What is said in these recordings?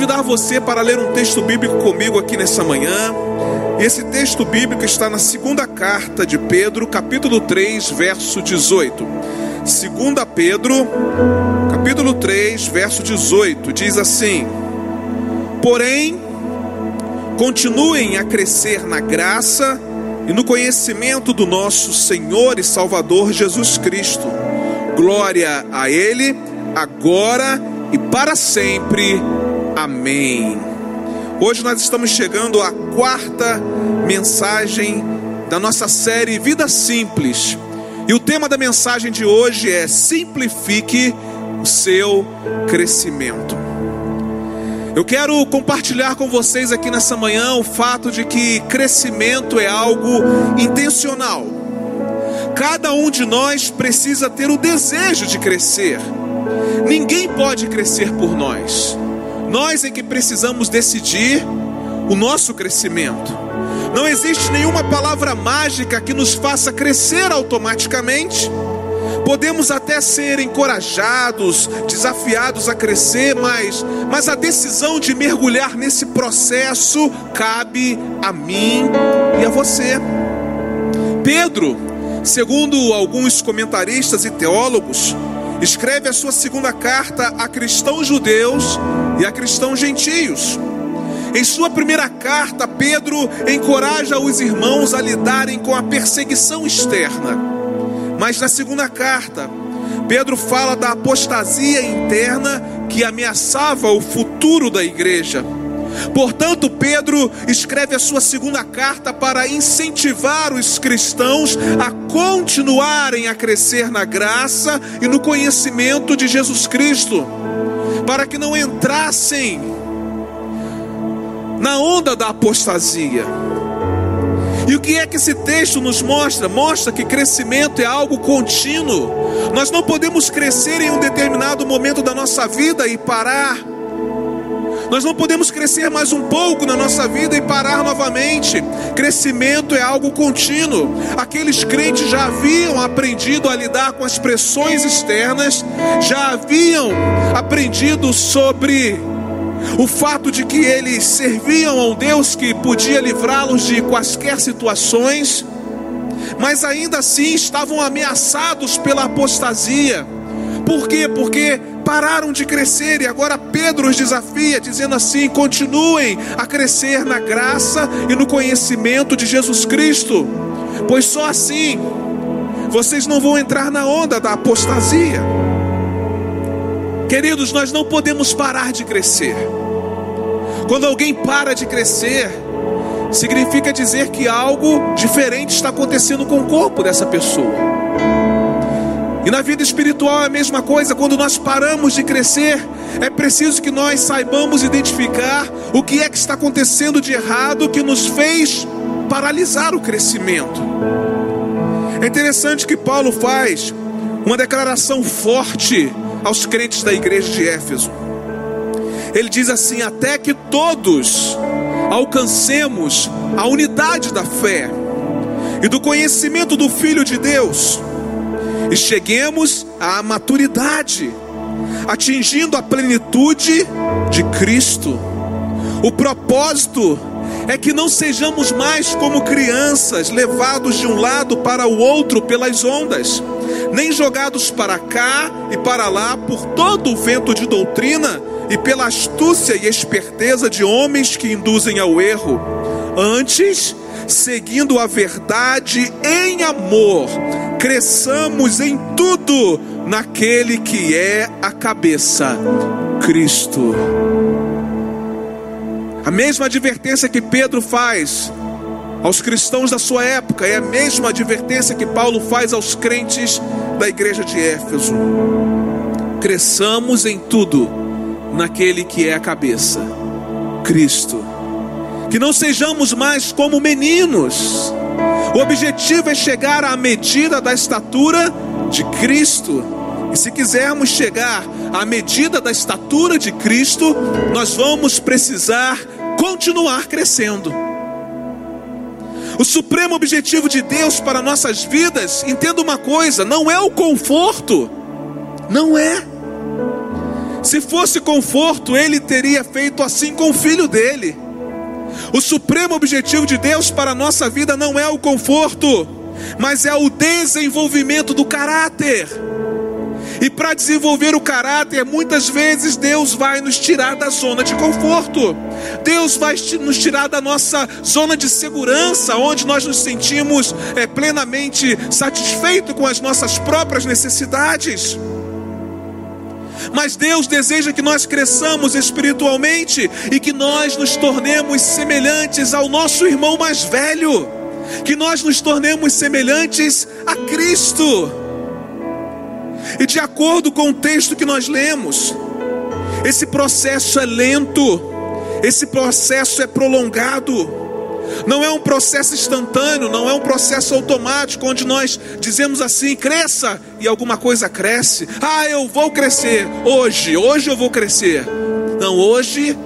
convidar você para ler um texto bíblico comigo aqui nessa manhã. Esse texto bíblico está na segunda carta de Pedro, capítulo 3, verso 18. Segunda Pedro, capítulo 3, verso 18, diz assim: Porém, continuem a crescer na graça e no conhecimento do nosso Senhor e Salvador Jesus Cristo. Glória a Ele, agora e para sempre. Amém. Hoje nós estamos chegando à quarta mensagem da nossa série Vida Simples. E o tema da mensagem de hoje é Simplifique o seu crescimento. Eu quero compartilhar com vocês aqui nessa manhã o fato de que crescimento é algo intencional. Cada um de nós precisa ter o desejo de crescer. Ninguém pode crescer por nós. Nós é que precisamos decidir o nosso crescimento. Não existe nenhuma palavra mágica que nos faça crescer automaticamente. Podemos até ser encorajados, desafiados a crescer, mas, mas a decisão de mergulhar nesse processo cabe a mim e a você. Pedro, segundo alguns comentaristas e teólogos, escreve a sua segunda carta a cristãos judeus e a cristãos gentios. Em sua primeira carta, Pedro encoraja os irmãos a lidarem com a perseguição externa. Mas na segunda carta, Pedro fala da apostasia interna que ameaçava o futuro da igreja. Portanto, Pedro escreve a sua segunda carta para incentivar os cristãos a continuarem a crescer na graça e no conhecimento de Jesus Cristo, para que não entrassem na onda da apostasia. E o que é que esse texto nos mostra? Mostra que crescimento é algo contínuo. Nós não podemos crescer em um determinado momento da nossa vida e parar. Nós não podemos crescer mais um pouco na nossa vida e parar novamente. Crescimento é algo contínuo. Aqueles crentes já haviam aprendido a lidar com as pressões externas, já haviam aprendido sobre o fato de que eles serviam a um Deus que podia livrá-los de quaisquer situações, mas ainda assim estavam ameaçados pela apostasia. Por quê? Porque pararam de crescer e agora Pedro os desafia, dizendo assim: continuem a crescer na graça e no conhecimento de Jesus Cristo, pois só assim vocês não vão entrar na onda da apostasia. Queridos, nós não podemos parar de crescer. Quando alguém para de crescer, significa dizer que algo diferente está acontecendo com o corpo dessa pessoa. E na vida espiritual é a mesma coisa, quando nós paramos de crescer, é preciso que nós saibamos identificar o que é que está acontecendo de errado que nos fez paralisar o crescimento. É interessante que Paulo faz uma declaração forte aos crentes da igreja de Éfeso. Ele diz assim: até que todos alcancemos a unidade da fé e do conhecimento do Filho de Deus e cheguemos à maturidade, atingindo a plenitude de Cristo. O propósito é que não sejamos mais como crianças, levados de um lado para o outro pelas ondas, nem jogados para cá e para lá por todo o vento de doutrina e pela astúcia e esperteza de homens que induzem ao erro. Antes, seguindo a verdade em amor, cresçamos em tudo naquele que é a cabeça, Cristo. A mesma advertência que Pedro faz aos cristãos da sua época é a mesma advertência que Paulo faz aos crentes da igreja de Éfeso. Cresçamos em tudo naquele que é a cabeça, Cristo que não sejamos mais como meninos. O objetivo é chegar à medida da estatura de Cristo. E se quisermos chegar à medida da estatura de Cristo, nós vamos precisar continuar crescendo. O supremo objetivo de Deus para nossas vidas, entenda uma coisa, não é o conforto, não é. Se fosse conforto, ele teria feito assim com o filho dele. O supremo objetivo de Deus para a nossa vida não é o conforto, mas é o desenvolvimento do caráter. E para desenvolver o caráter, muitas vezes Deus vai nos tirar da zona de conforto. Deus vai nos tirar da nossa zona de segurança, onde nós nos sentimos é, plenamente satisfeitos com as nossas próprias necessidades. Mas Deus deseja que nós cresçamos espiritualmente e que nós nos tornemos semelhantes ao nosso irmão mais velho, que nós nos tornemos semelhantes a Cristo. E de acordo com o texto que nós lemos, esse processo é lento, esse processo é prolongado. Não é um processo instantâneo, não é um processo automático onde nós dizemos assim: cresça e alguma coisa cresce. Ah, eu vou crescer hoje, hoje eu vou crescer. Não, hoje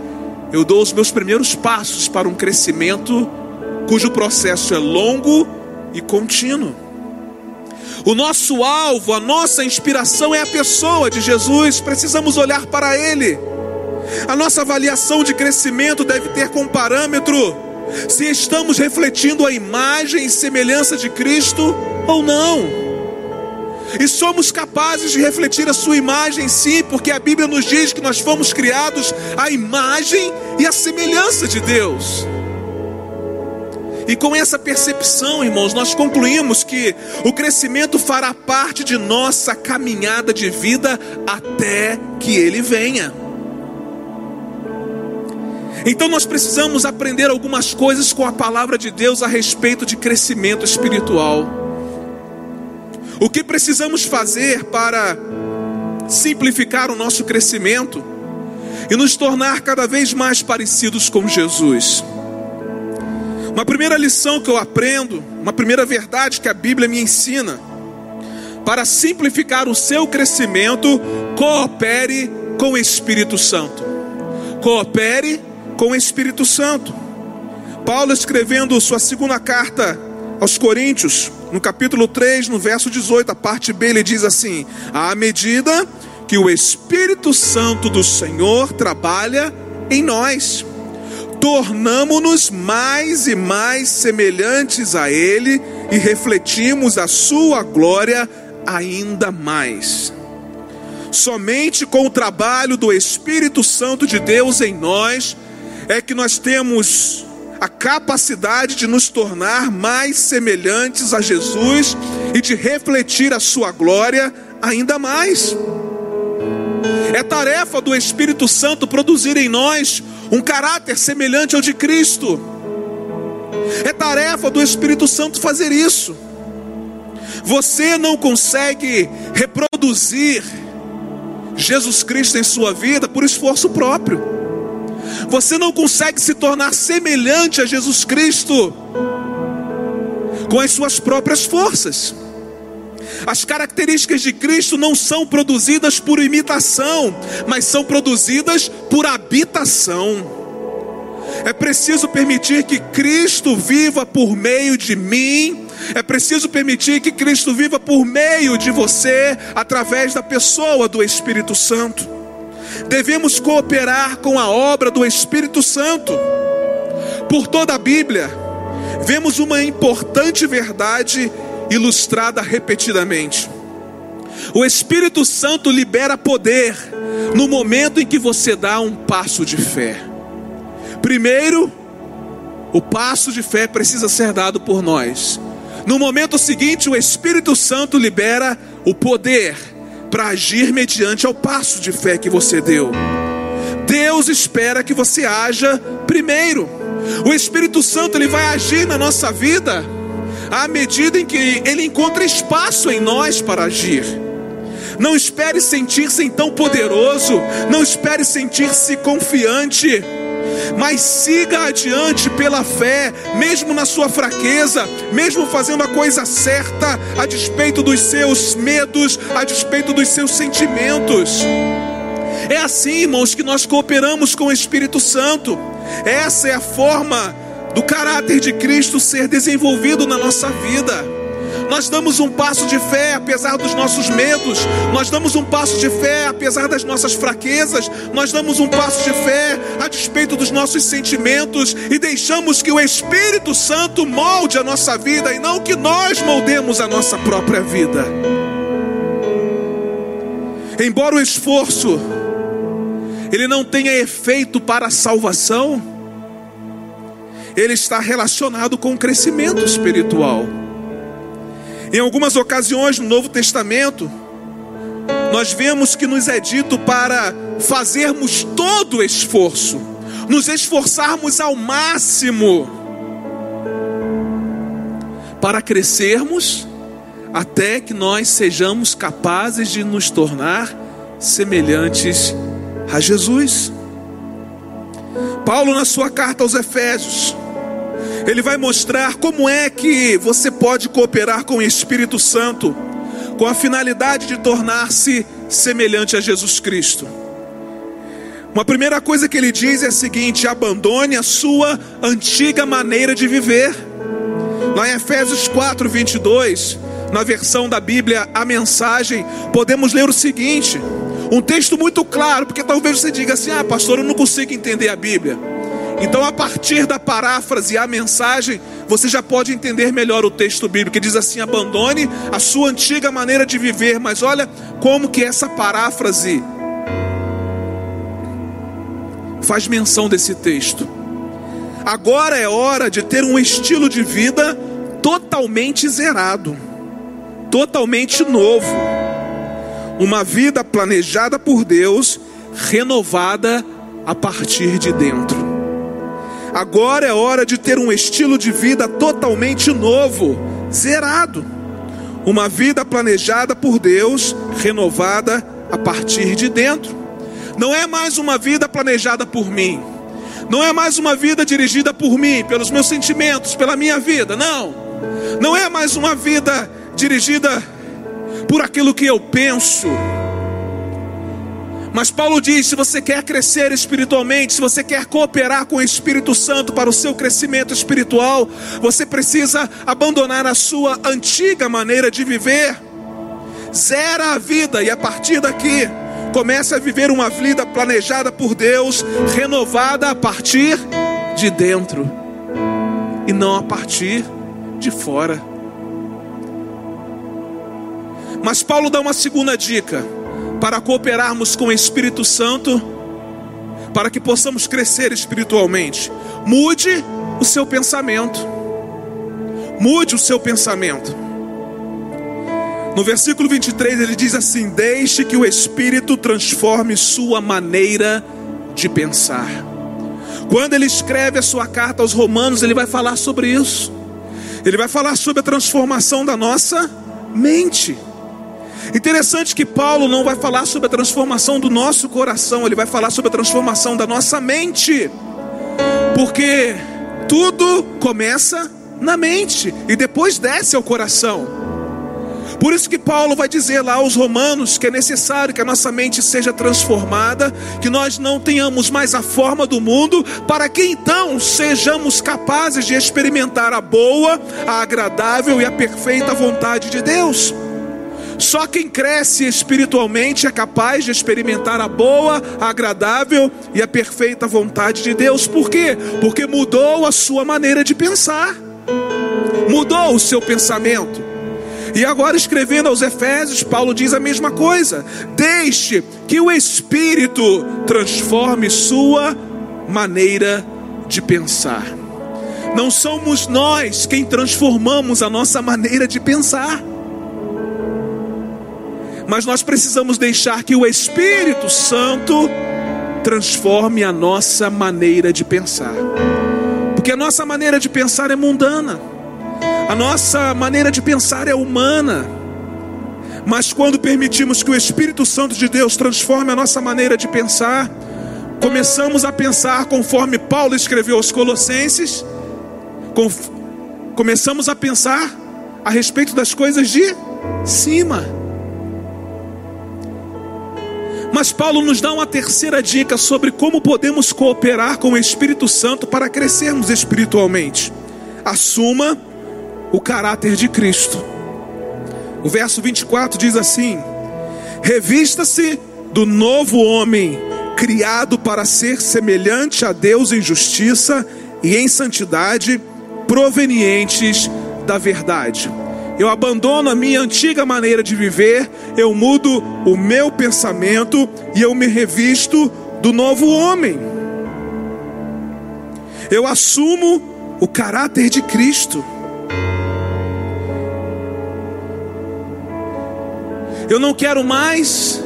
eu dou os meus primeiros passos para um crescimento cujo processo é longo e contínuo. O nosso alvo, a nossa inspiração é a pessoa de Jesus, precisamos olhar para Ele. A nossa avaliação de crescimento deve ter como parâmetro se estamos refletindo a imagem e semelhança de Cristo ou não. E somos capazes de refletir a sua imagem, sim, porque a Bíblia nos diz que nós fomos criados à imagem e à semelhança de Deus. E com essa percepção, irmãos, nós concluímos que o crescimento fará parte de nossa caminhada de vida até que ele venha. Então nós precisamos aprender algumas coisas com a palavra de Deus a respeito de crescimento espiritual. O que precisamos fazer para simplificar o nosso crescimento e nos tornar cada vez mais parecidos com Jesus? Uma primeira lição que eu aprendo, uma primeira verdade que a Bíblia me ensina, para simplificar o seu crescimento, coopere com o Espírito Santo. Coopere com o Espírito Santo. Paulo escrevendo sua segunda carta aos Coríntios, no capítulo 3, no verso 18, a parte B, ele diz assim: À medida que o Espírito Santo do Senhor trabalha em nós, tornamo-nos mais e mais semelhantes a Ele e refletimos a Sua glória ainda mais. Somente com o trabalho do Espírito Santo de Deus em nós é que nós temos a capacidade de nos tornar mais semelhantes a Jesus e de refletir a Sua glória ainda mais. É tarefa do Espírito Santo produzir em nós um caráter semelhante ao de Cristo. É tarefa do Espírito Santo fazer isso. Você não consegue reproduzir Jesus Cristo em sua vida por esforço próprio. Você não consegue se tornar semelhante a Jesus Cristo com as suas próprias forças. As características de Cristo não são produzidas por imitação, mas são produzidas por habitação. É preciso permitir que Cristo viva por meio de mim, é preciso permitir que Cristo viva por meio de você, através da pessoa do Espírito Santo devemos cooperar com a obra do Espírito Santo. Por toda a Bíblia, vemos uma importante verdade ilustrada repetidamente. O Espírito Santo libera poder no momento em que você dá um passo de fé. Primeiro, o passo de fé precisa ser dado por nós. No momento seguinte, o Espírito Santo libera o poder para agir mediante ao passo de fé que você deu. Deus espera que você haja primeiro. O Espírito Santo ele vai agir na nossa vida à medida em que ele encontra espaço em nós para agir. Não espere sentir-se tão poderoso, não espere sentir-se confiante mas siga adiante pela fé, mesmo na sua fraqueza, mesmo fazendo a coisa certa, a despeito dos seus medos, a despeito dos seus sentimentos. É assim, irmãos, que nós cooperamos com o Espírito Santo. Essa é a forma do caráter de Cristo ser desenvolvido na nossa vida. Nós damos um passo de fé apesar dos nossos medos, nós damos um passo de fé apesar das nossas fraquezas, nós damos um passo de fé a despeito dos nossos sentimentos e deixamos que o Espírito Santo molde a nossa vida e não que nós moldemos a nossa própria vida. Embora o esforço ele não tenha efeito para a salvação, ele está relacionado com o crescimento espiritual. Em algumas ocasiões no Novo Testamento, nós vemos que nos é dito para fazermos todo o esforço, nos esforçarmos ao máximo para crescermos até que nós sejamos capazes de nos tornar semelhantes a Jesus. Paulo, na sua carta aos Efésios, ele vai mostrar como é que você pode cooperar com o Espírito Santo, com a finalidade de tornar-se semelhante a Jesus Cristo. Uma primeira coisa que ele diz é a seguinte: abandone a sua antiga maneira de viver. Lá em Efésios 4, 22, na versão da Bíblia, a mensagem, podemos ler o seguinte: um texto muito claro, porque talvez você diga assim: ah, pastor, eu não consigo entender a Bíblia. Então, a partir da paráfrase, a mensagem, você já pode entender melhor o texto bíblico, que diz assim: abandone a sua antiga maneira de viver. Mas olha como que essa paráfrase faz menção desse texto. Agora é hora de ter um estilo de vida totalmente zerado totalmente novo. Uma vida planejada por Deus, renovada a partir de dentro. Agora é hora de ter um estilo de vida totalmente novo, zerado. Uma vida planejada por Deus, renovada a partir de dentro. Não é mais uma vida planejada por mim. Não é mais uma vida dirigida por mim, pelos meus sentimentos, pela minha vida. Não. Não é mais uma vida dirigida por aquilo que eu penso. Mas Paulo diz: se você quer crescer espiritualmente, se você quer cooperar com o Espírito Santo para o seu crescimento espiritual, você precisa abandonar a sua antiga maneira de viver. Zera a vida e a partir daqui comece a viver uma vida planejada por Deus, renovada a partir de dentro e não a partir de fora. Mas Paulo dá uma segunda dica para cooperarmos com o Espírito Santo, para que possamos crescer espiritualmente. Mude o seu pensamento. Mude o seu pensamento. No versículo 23 ele diz assim: Deixe que o Espírito transforme sua maneira de pensar. Quando ele escreve a sua carta aos Romanos, ele vai falar sobre isso. Ele vai falar sobre a transformação da nossa mente. Interessante que Paulo não vai falar sobre a transformação do nosso coração, ele vai falar sobre a transformação da nossa mente. Porque tudo começa na mente e depois desce ao coração. Por isso que Paulo vai dizer lá aos romanos que é necessário que a nossa mente seja transformada, que nós não tenhamos mais a forma do mundo, para que então sejamos capazes de experimentar a boa, a agradável e a perfeita vontade de Deus. Só quem cresce espiritualmente é capaz de experimentar a boa, a agradável e a perfeita vontade de Deus. Por quê? Porque mudou a sua maneira de pensar, mudou o seu pensamento. E agora, escrevendo aos Efésios, Paulo diz a mesma coisa: deixe que o Espírito transforme sua maneira de pensar. Não somos nós quem transformamos a nossa maneira de pensar mas nós precisamos deixar que o Espírito Santo transforme a nossa maneira de pensar, porque a nossa maneira de pensar é mundana, a nossa maneira de pensar é humana. Mas quando permitimos que o Espírito Santo de Deus transforme a nossa maneira de pensar, começamos a pensar conforme Paulo escreveu aos Colossenses, começamos a pensar a respeito das coisas de cima. Mas Paulo nos dá uma terceira dica sobre como podemos cooperar com o Espírito Santo para crescermos espiritualmente. Assuma o caráter de Cristo. O verso 24 diz assim: Revista-se do novo homem, criado para ser semelhante a Deus em justiça e em santidade, provenientes da verdade. Eu abandono a minha antiga maneira de viver, eu mudo o meu pensamento e eu me revisto do novo homem. Eu assumo o caráter de Cristo. Eu não quero mais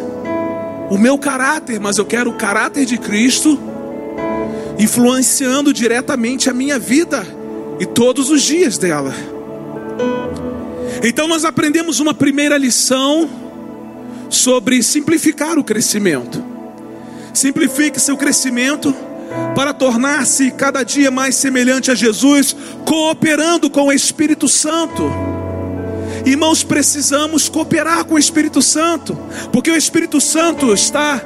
o meu caráter, mas eu quero o caráter de Cristo influenciando diretamente a minha vida e todos os dias dela. Então nós aprendemos uma primeira lição sobre simplificar o crescimento. Simplifique seu crescimento para tornar-se cada dia mais semelhante a Jesus, cooperando com o Espírito Santo. Irmãos, precisamos cooperar com o Espírito Santo, porque o Espírito Santo está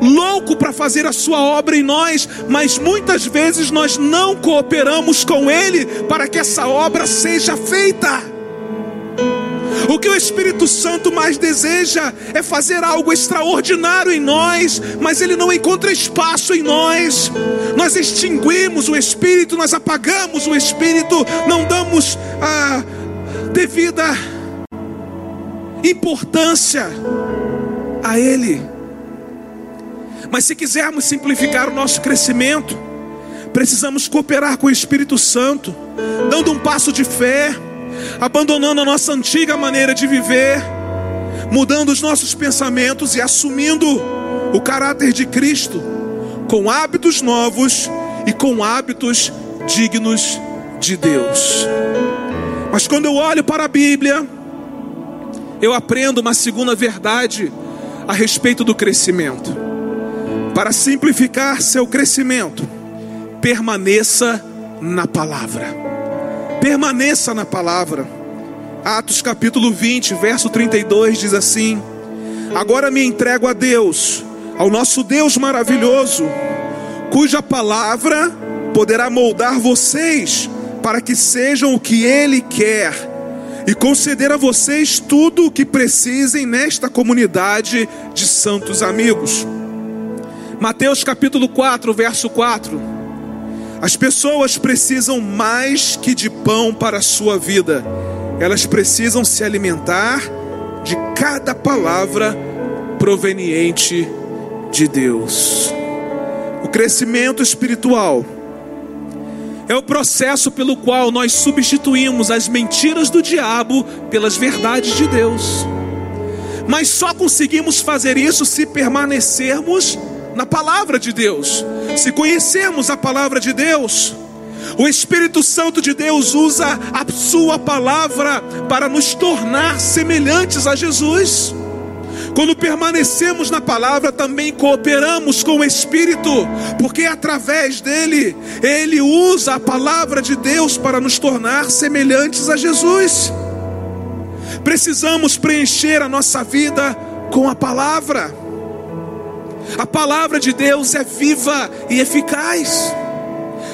louco para fazer a sua obra em nós, mas muitas vezes nós não cooperamos com Ele para que essa obra seja feita. O que o Espírito Santo mais deseja é fazer algo extraordinário em nós, mas ele não encontra espaço em nós. Nós extinguimos o Espírito, nós apagamos o Espírito, não damos a devida importância a Ele. Mas se quisermos simplificar o nosso crescimento, precisamos cooperar com o Espírito Santo, dando um passo de fé abandonando a nossa antiga maneira de viver, mudando os nossos pensamentos e assumindo o caráter de Cristo, com hábitos novos e com hábitos dignos de Deus. Mas quando eu olho para a Bíblia, eu aprendo uma segunda verdade a respeito do crescimento. Para simplificar seu crescimento, permaneça na palavra permaneça na palavra. Atos capítulo 20, verso 32 diz assim: Agora me entrego a Deus, ao nosso Deus maravilhoso, cuja palavra poderá moldar vocês para que sejam o que Ele quer e conceder a vocês tudo o que precisem nesta comunidade de santos amigos. Mateus capítulo 4, verso 4. As pessoas precisam mais que de pão para a sua vida, elas precisam se alimentar de cada palavra proveniente de Deus. O crescimento espiritual é o processo pelo qual nós substituímos as mentiras do diabo pelas verdades de Deus. Mas só conseguimos fazer isso se permanecermos na palavra de Deus. Se conhecermos a palavra de Deus, o Espírito Santo de Deus usa a sua palavra para nos tornar semelhantes a Jesus. Quando permanecemos na palavra, também cooperamos com o Espírito, porque através dele, ele usa a palavra de Deus para nos tornar semelhantes a Jesus. Precisamos preencher a nossa vida com a palavra. A palavra de Deus é viva e eficaz.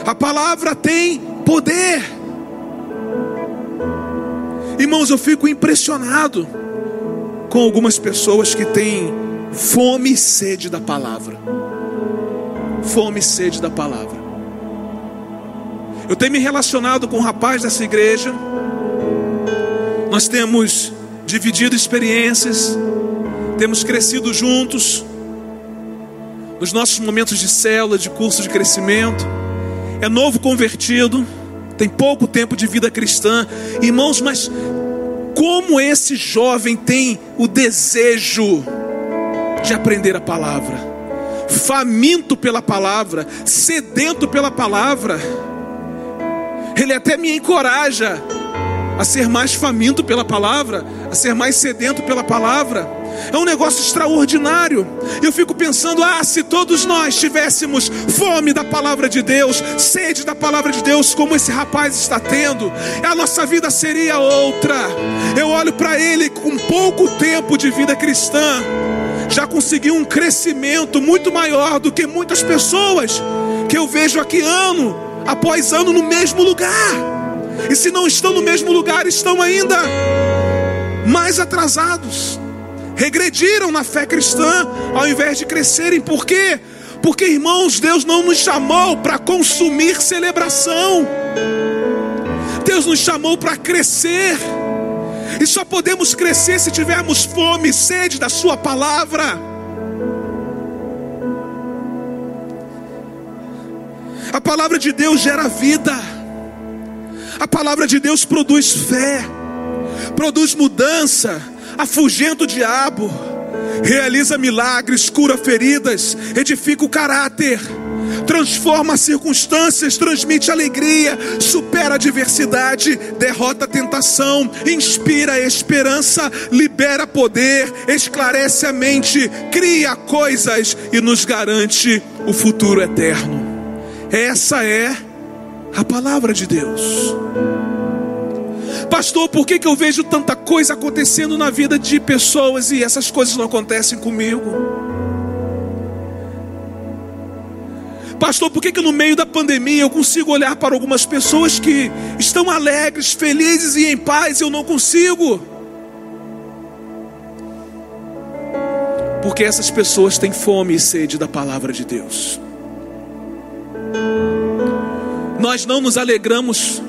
A palavra tem poder. Irmãos, eu fico impressionado com algumas pessoas que têm fome e sede da palavra. Fome e sede da palavra. Eu tenho me relacionado com um rapaz dessa igreja. Nós temos dividido experiências, temos crescido juntos nos nossos momentos de célula, de curso de crescimento. É novo convertido, tem pouco tempo de vida cristã. Irmãos, mas como esse jovem tem o desejo de aprender a palavra, faminto pela palavra, sedento pela palavra. Ele até me encoraja a ser mais faminto pela palavra, a ser mais sedento pela palavra. É um negócio extraordinário. Eu fico pensando: ah, se todos nós tivéssemos fome da palavra de Deus, sede da palavra de Deus, como esse rapaz está tendo, a nossa vida seria outra. Eu olho para ele com pouco tempo de vida cristã, já conseguiu um crescimento muito maior do que muitas pessoas que eu vejo aqui ano após ano no mesmo lugar. E se não estão no mesmo lugar, estão ainda mais atrasados, regrediram na fé cristã ao invés de crescerem. Por quê? Porque, irmãos, Deus não nos chamou para consumir celebração, Deus nos chamou para crescer. E só podemos crescer se tivermos fome e sede da Sua palavra. A palavra de Deus gera vida, a palavra de Deus produz fé, produz mudança, afugenta o diabo, realiza milagres, cura feridas, edifica o caráter transforma as circunstâncias, transmite alegria, supera a adversidade, derrota a tentação, inspira a esperança, libera poder, esclarece a mente, cria coisas e nos garante o futuro eterno. Essa é a palavra de Deus. Pastor, por que, que eu vejo tanta coisa acontecendo na vida de pessoas e essas coisas não acontecem comigo? Pastor, por que, que no meio da pandemia eu consigo olhar para algumas pessoas que estão alegres, felizes e em paz e eu não consigo? Porque essas pessoas têm fome e sede da palavra de Deus. Nós não nos alegramos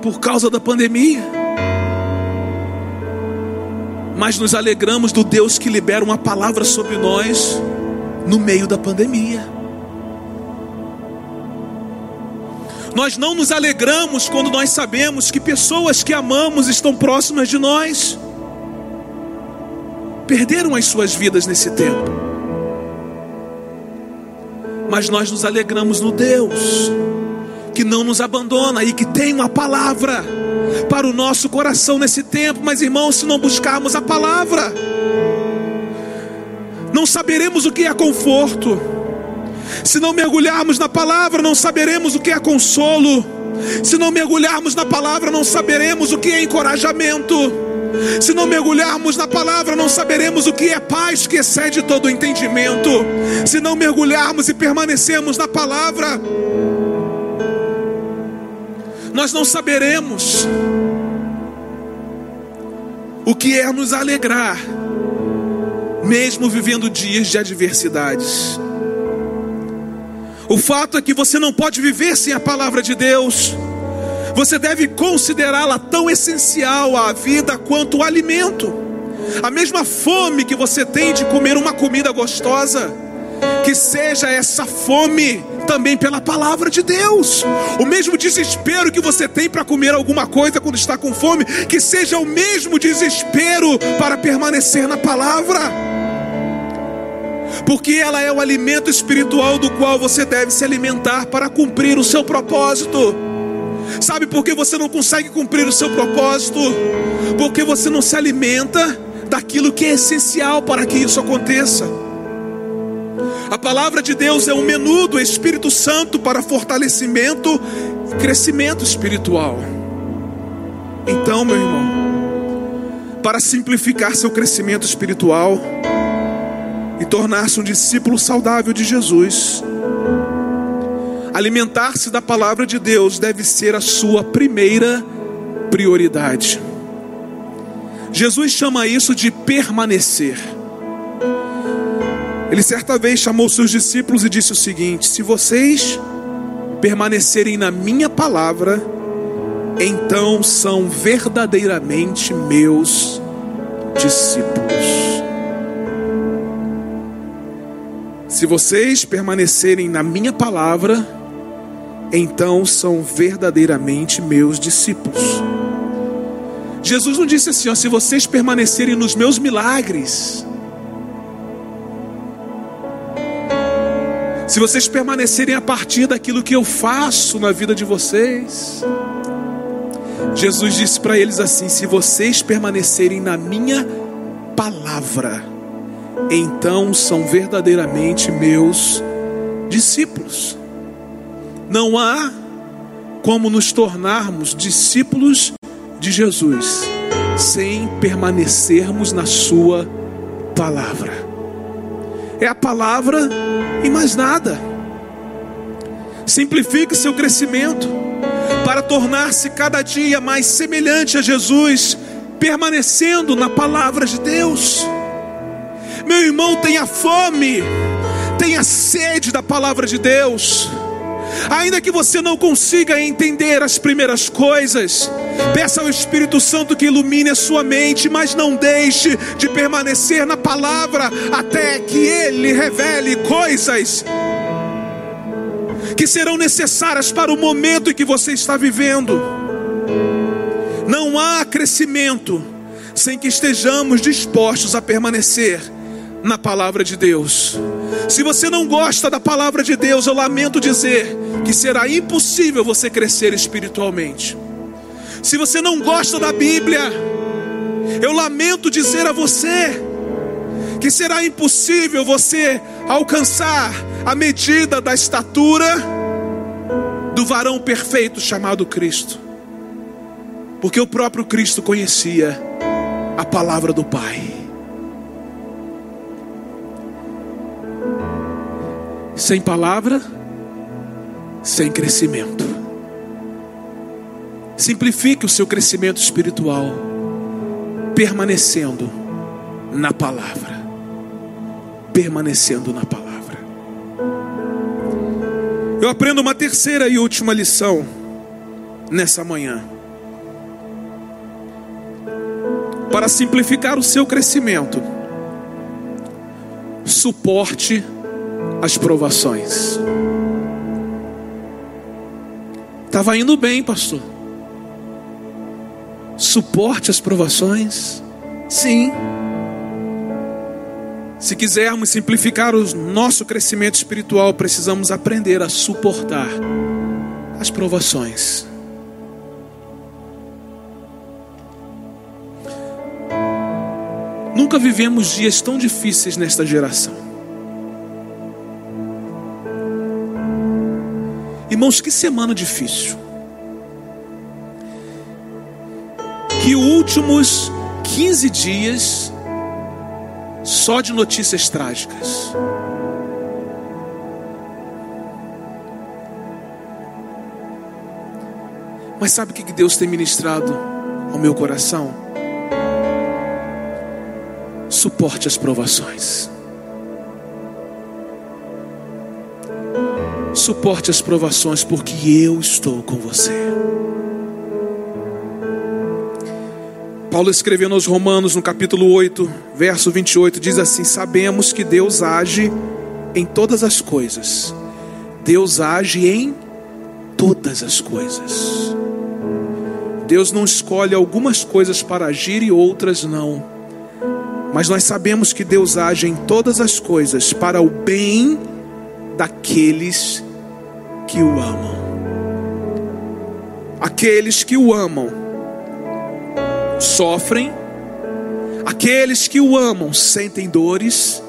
por causa da pandemia, mas nos alegramos do Deus que libera uma palavra sobre nós no meio da pandemia. Nós não nos alegramos quando nós sabemos que pessoas que amamos estão próximas de nós, perderam as suas vidas nesse tempo. Mas nós nos alegramos no Deus que não nos abandona e que tem uma palavra para o nosso coração nesse tempo. Mas irmãos, se não buscarmos a palavra, não saberemos o que é conforto se não mergulharmos na palavra, não saberemos o que é consolo. Se não mergulharmos na palavra, não saberemos o que é encorajamento. Se não mergulharmos na palavra, não saberemos o que é paz que excede todo o entendimento. Se não mergulharmos e permanecermos na palavra, nós não saberemos o que é nos alegrar, mesmo vivendo dias de adversidades. O fato é que você não pode viver sem a palavra de Deus. Você deve considerá-la tão essencial à vida quanto o alimento. A mesma fome que você tem de comer uma comida gostosa, que seja essa fome também pela palavra de Deus. O mesmo desespero que você tem para comer alguma coisa quando está com fome, que seja o mesmo desespero para permanecer na palavra porque ela é o alimento espiritual do qual você deve se alimentar para cumprir o seu propósito. Sabe por que você não consegue cumprir o seu propósito? Porque você não se alimenta daquilo que é essencial para que isso aconteça. A palavra de Deus é um menu do Espírito Santo para fortalecimento e crescimento espiritual. Então, meu irmão, para simplificar seu crescimento espiritual, e tornar-se um discípulo saudável de Jesus. Alimentar-se da palavra de Deus deve ser a sua primeira prioridade. Jesus chama isso de permanecer. Ele certa vez chamou seus discípulos e disse o seguinte: Se vocês permanecerem na minha palavra, então são verdadeiramente meus discípulos. Se vocês permanecerem na minha palavra, então são verdadeiramente meus discípulos. Jesus não disse assim: ó, se vocês permanecerem nos meus milagres, se vocês permanecerem a partir daquilo que eu faço na vida de vocês, Jesus disse para eles assim: se vocês permanecerem na minha palavra, então são verdadeiramente meus discípulos. Não há como nos tornarmos discípulos de Jesus sem permanecermos na Sua palavra. É a palavra e mais nada. Simplifique seu crescimento para tornar-se cada dia mais semelhante a Jesus permanecendo na palavra de Deus. Meu irmão, tenha fome, tenha sede da palavra de Deus. Ainda que você não consiga entender as primeiras coisas, peça ao Espírito Santo que ilumine a sua mente, mas não deixe de permanecer na palavra até que ele revele coisas que serão necessárias para o momento em que você está vivendo. Não há crescimento sem que estejamos dispostos a permanecer na palavra de Deus. Se você não gosta da palavra de Deus, eu lamento dizer que será impossível você crescer espiritualmente. Se você não gosta da Bíblia, eu lamento dizer a você que será impossível você alcançar a medida da estatura do varão perfeito chamado Cristo. Porque o próprio Cristo conhecia a palavra do Pai. Sem palavra, sem crescimento. Simplifique o seu crescimento espiritual, permanecendo na palavra. Permanecendo na palavra. Eu aprendo uma terceira e última lição nessa manhã. Para simplificar o seu crescimento, suporte as provações. Estava indo bem, pastor. Suporte as provações? Sim. Se quisermos simplificar o nosso crescimento espiritual, precisamos aprender a suportar as provações. Nunca vivemos dias tão difíceis nesta geração. Irmãos, que semana difícil. Que últimos 15 dias só de notícias trágicas. Mas sabe o que Deus tem ministrado ao meu coração? Suporte as provações. Suporte as provações, porque eu estou com você. Paulo escrevendo aos Romanos no capítulo 8, verso 28, diz assim: Sabemos que Deus age em todas as coisas. Deus age em todas as coisas. Deus não escolhe algumas coisas para agir e outras não. Mas nós sabemos que Deus age em todas as coisas para o bem daqueles que o amam. Aqueles que o amam sofrem, aqueles que o amam sentem dores,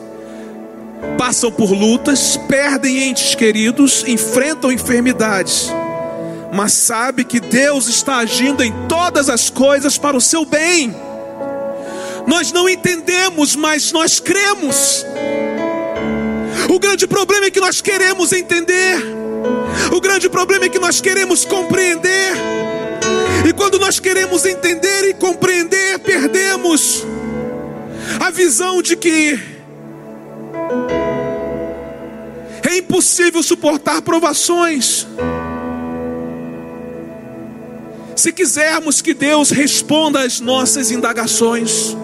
passam por lutas, perdem entes queridos, enfrentam enfermidades, mas sabe que Deus está agindo em todas as coisas para o seu bem. Nós não entendemos, mas nós cremos. O grande problema é que nós queremos entender. O grande problema é que nós queremos compreender. E quando nós queremos entender e compreender, perdemos a visão de que é impossível suportar provações. Se quisermos que Deus responda às nossas indagações,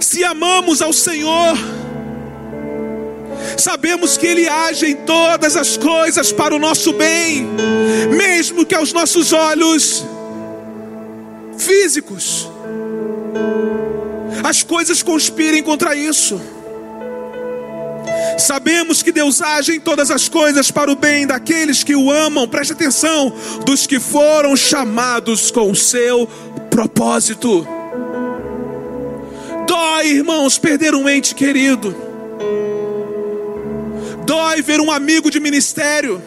se amamos ao Senhor, Sabemos que Ele age em todas as coisas para o nosso bem, mesmo que aos nossos olhos físicos as coisas conspirem contra isso. Sabemos que Deus age em todas as coisas para o bem daqueles que o amam, preste atenção, dos que foram chamados com o seu propósito. Dói, irmãos, perder um ente querido. Dói ver um amigo de ministério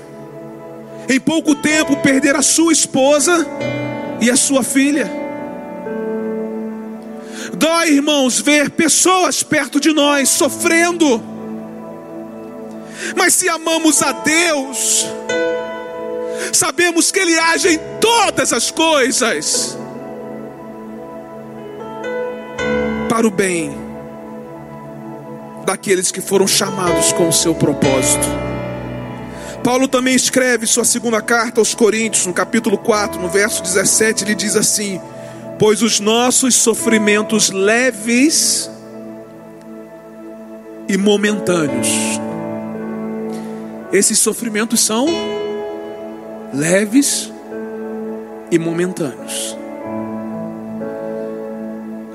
em pouco tempo perder a sua esposa e a sua filha. Dói, irmãos, ver pessoas perto de nós sofrendo. Mas se amamos a Deus, sabemos que Ele age em todas as coisas para o bem daqueles que foram chamados com o seu propósito. Paulo também escreve sua segunda carta aos Coríntios, no capítulo 4, no verso 17, ele diz assim: Pois os nossos sofrimentos leves e momentâneos, esses sofrimentos são leves e momentâneos.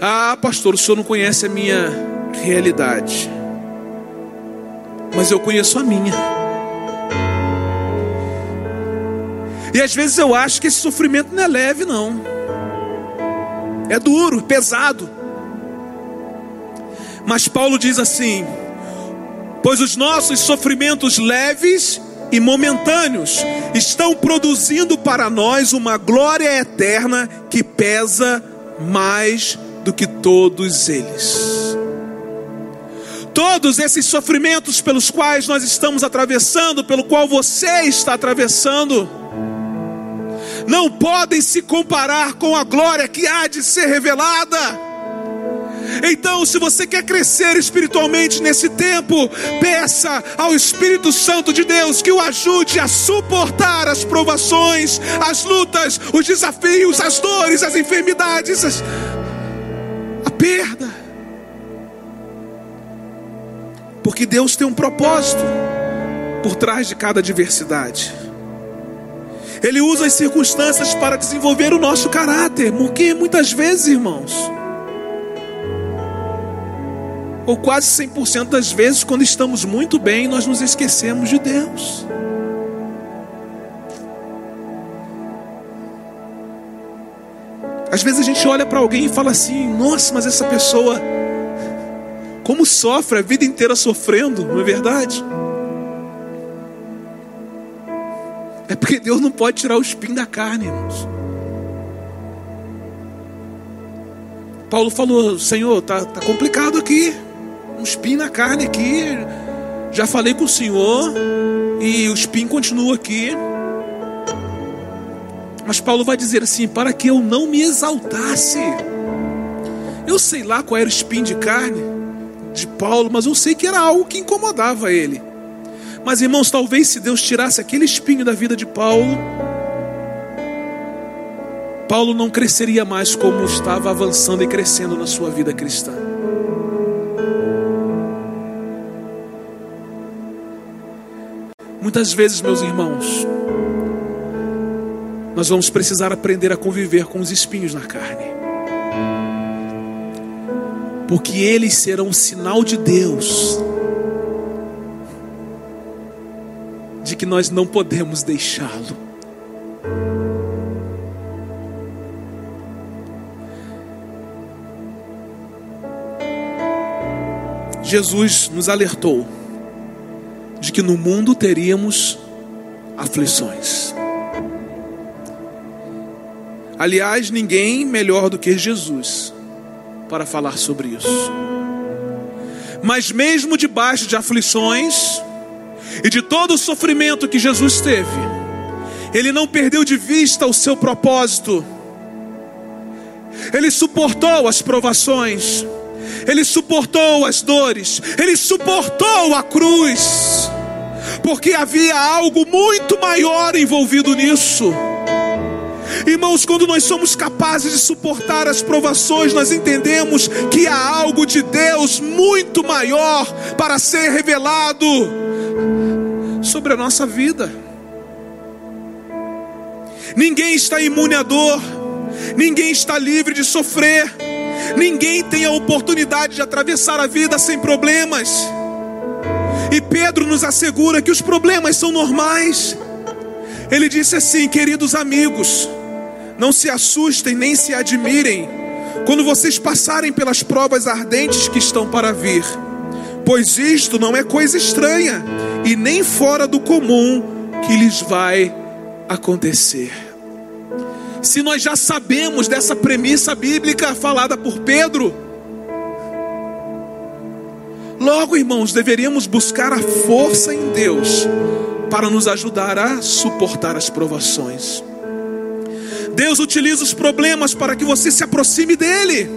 Ah, pastor, o senhor não conhece a minha realidade, mas eu conheço a minha. E às vezes eu acho que esse sofrimento não é leve, não. É duro, pesado. Mas Paulo diz assim: Pois os nossos sofrimentos leves e momentâneos estão produzindo para nós uma glória eterna que pesa mais do que todos eles. Todos esses sofrimentos pelos quais nós estamos atravessando, pelo qual você está atravessando, não podem se comparar com a glória que há de ser revelada. Então, se você quer crescer espiritualmente nesse tempo, peça ao Espírito Santo de Deus que o ajude a suportar as provações, as lutas, os desafios, as dores, as enfermidades, as... a perda. Porque Deus tem um propósito por trás de cada adversidade. Ele usa as circunstâncias para desenvolver o nosso caráter, porque muitas vezes, irmãos, ou quase 100% das vezes, quando estamos muito bem, nós nos esquecemos de Deus. Às vezes a gente olha para alguém e fala assim: nossa, mas essa pessoa, como sofre a vida inteira sofrendo, não é verdade? É porque Deus não pode tirar o espinho da carne, irmãos. Paulo falou: Senhor, tá, tá complicado aqui um espinho na carne aqui. Já falei com o Senhor e o espinho continua aqui. Mas Paulo vai dizer assim: para que eu não me exaltasse. Eu sei lá qual era o espinho de carne de Paulo, mas eu sei que era algo que incomodava ele. Mas irmãos, talvez se Deus tirasse aquele espinho da vida de Paulo, Paulo não cresceria mais como estava avançando e crescendo na sua vida cristã. Muitas vezes, meus irmãos, nós vamos precisar aprender a conviver com os espinhos na carne, porque eles serão um sinal de Deus, de que nós não podemos deixá-lo. Jesus nos alertou de que no mundo teríamos aflições. Aliás, ninguém melhor do que Jesus para falar sobre isso. Mas mesmo debaixo de aflições e de todo o sofrimento que Jesus teve, ele não perdeu de vista o seu propósito. Ele suportou as provações, ele suportou as dores, ele suportou a cruz porque havia algo muito maior envolvido nisso. Irmãos, quando nós somos capazes de suportar as provações, nós entendemos que há algo de Deus muito maior para ser revelado sobre a nossa vida. Ninguém está imune à dor, ninguém está livre de sofrer, ninguém tem a oportunidade de atravessar a vida sem problemas. E Pedro nos assegura que os problemas são normais. Ele disse assim: queridos amigos, não se assustem nem se admirem quando vocês passarem pelas provas ardentes que estão para vir, pois isto não é coisa estranha e nem fora do comum que lhes vai acontecer. Se nós já sabemos dessa premissa bíblica falada por Pedro, Logo, irmãos, deveríamos buscar a força em Deus para nos ajudar a suportar as provações. Deus utiliza os problemas para que você se aproxime dele.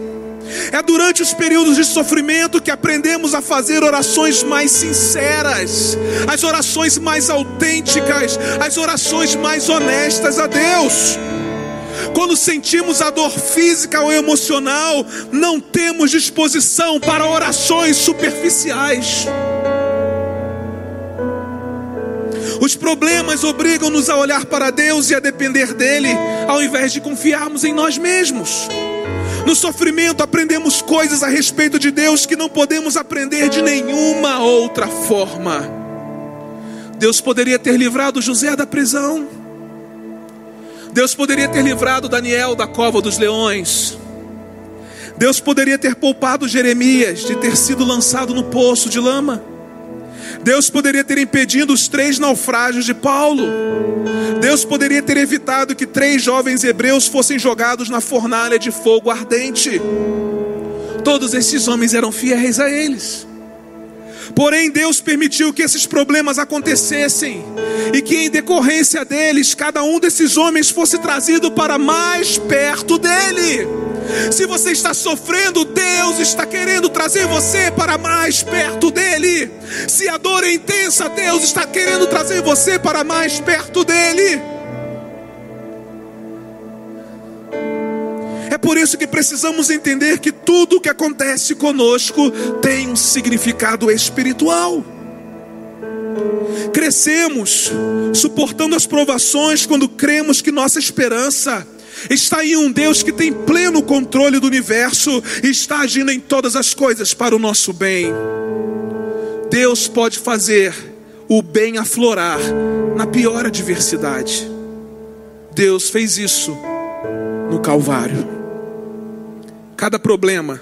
É durante os períodos de sofrimento que aprendemos a fazer orações mais sinceras, as orações mais autênticas, as orações mais honestas a Deus. Quando sentimos a dor física ou emocional, não temos disposição para orações superficiais. Os problemas obrigam-nos a olhar para Deus e a depender dEle, ao invés de confiarmos em nós mesmos. No sofrimento aprendemos coisas a respeito de Deus que não podemos aprender de nenhuma outra forma. Deus poderia ter livrado José da prisão. Deus poderia ter livrado Daniel da cova dos leões. Deus poderia ter poupado Jeremias de ter sido lançado no poço de lama. Deus poderia ter impedido os três naufrágios de Paulo. Deus poderia ter evitado que três jovens hebreus fossem jogados na fornalha de fogo ardente. Todos esses homens eram fiéis a eles. Porém, Deus permitiu que esses problemas acontecessem e que, em decorrência deles, cada um desses homens fosse trazido para mais perto dele. Se você está sofrendo, Deus está querendo trazer você para mais perto dele. Se a dor é intensa, Deus está querendo trazer você para mais perto dele. É por isso que precisamos entender que tudo o que acontece conosco tem um significado espiritual. Crescemos suportando as provações quando cremos que nossa esperança está em um Deus que tem pleno controle do universo e está agindo em todas as coisas para o nosso bem. Deus pode fazer o bem aflorar na pior adversidade. Deus fez isso no Calvário. Cada problema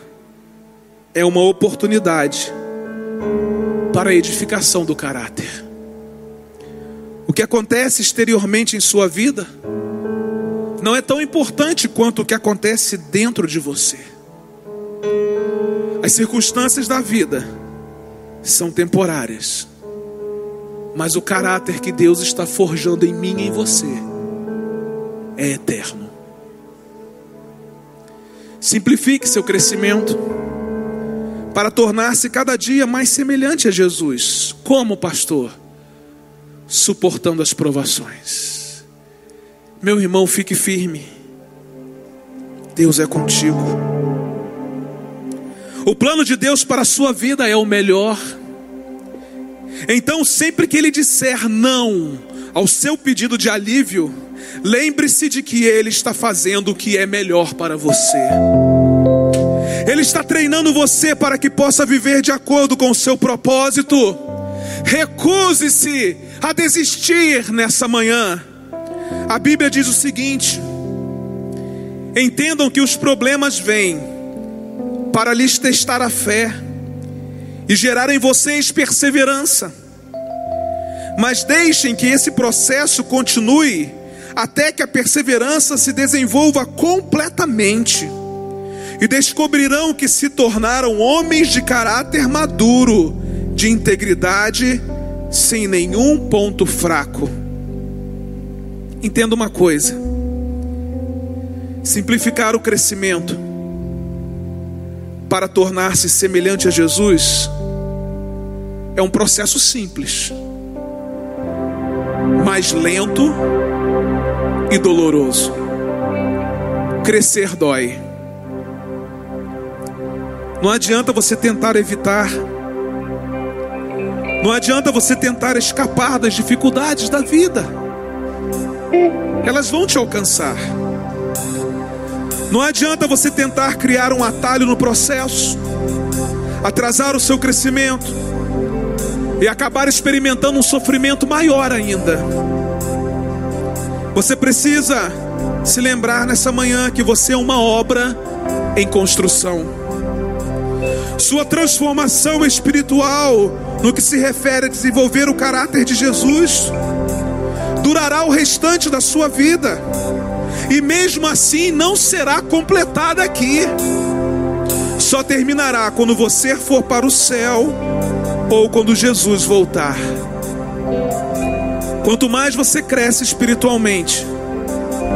é uma oportunidade para a edificação do caráter. O que acontece exteriormente em sua vida não é tão importante quanto o que acontece dentro de você. As circunstâncias da vida são temporárias, mas o caráter que Deus está forjando em mim e em você é eterno. Simplifique seu crescimento para tornar-se cada dia mais semelhante a Jesus. Como pastor? Suportando as provações. Meu irmão, fique firme. Deus é contigo. O plano de Deus para a sua vida é o melhor. Então, sempre que Ele disser não ao seu pedido de alívio, lembre-se de que Ele está fazendo o que é melhor para você. Ele está treinando você para que possa viver de acordo com o seu propósito. Recuse-se a desistir nessa manhã. A Bíblia diz o seguinte: entendam que os problemas vêm para lhes testar a fé e gerar em vocês perseverança. Mas deixem que esse processo continue até que a perseverança se desenvolva completamente. E descobrirão que se tornaram homens de caráter maduro, de integridade, sem nenhum ponto fraco. Entenda uma coisa: simplificar o crescimento para tornar-se semelhante a Jesus é um processo simples, mas lento e doloroso. Crescer dói. Não adianta você tentar evitar. Não adianta você tentar escapar das dificuldades da vida elas vão te alcançar. Não adianta você tentar criar um atalho no processo, atrasar o seu crescimento e acabar experimentando um sofrimento maior ainda. Você precisa se lembrar nessa manhã que você é uma obra em construção. Sua transformação espiritual, no que se refere a desenvolver o caráter de Jesus, durará o restante da sua vida, e mesmo assim não será completada aqui, só terminará quando você for para o céu ou quando Jesus voltar. Quanto mais você cresce espiritualmente,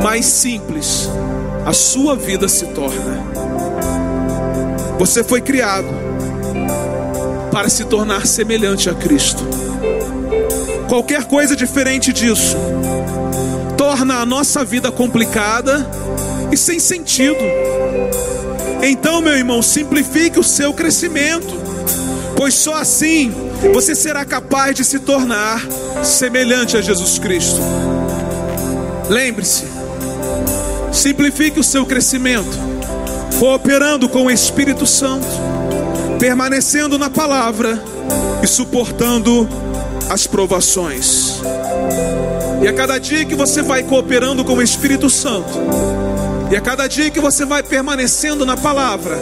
mais simples a sua vida se torna. Você foi criado para se tornar semelhante a Cristo. Qualquer coisa diferente disso torna a nossa vida complicada e sem sentido. Então, meu irmão, simplifique o seu crescimento, pois só assim você será capaz de se tornar semelhante a Jesus Cristo. Lembre-se, simplifique o seu crescimento, cooperando com o Espírito Santo, permanecendo na palavra e suportando as provações. E a cada dia que você vai cooperando com o Espírito Santo, e a cada dia que você vai permanecendo na palavra,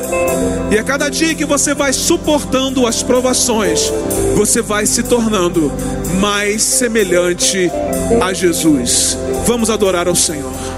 e a cada dia que você vai suportando as provações, você vai se tornando mais semelhante a Jesus. Vamos adorar ao Senhor.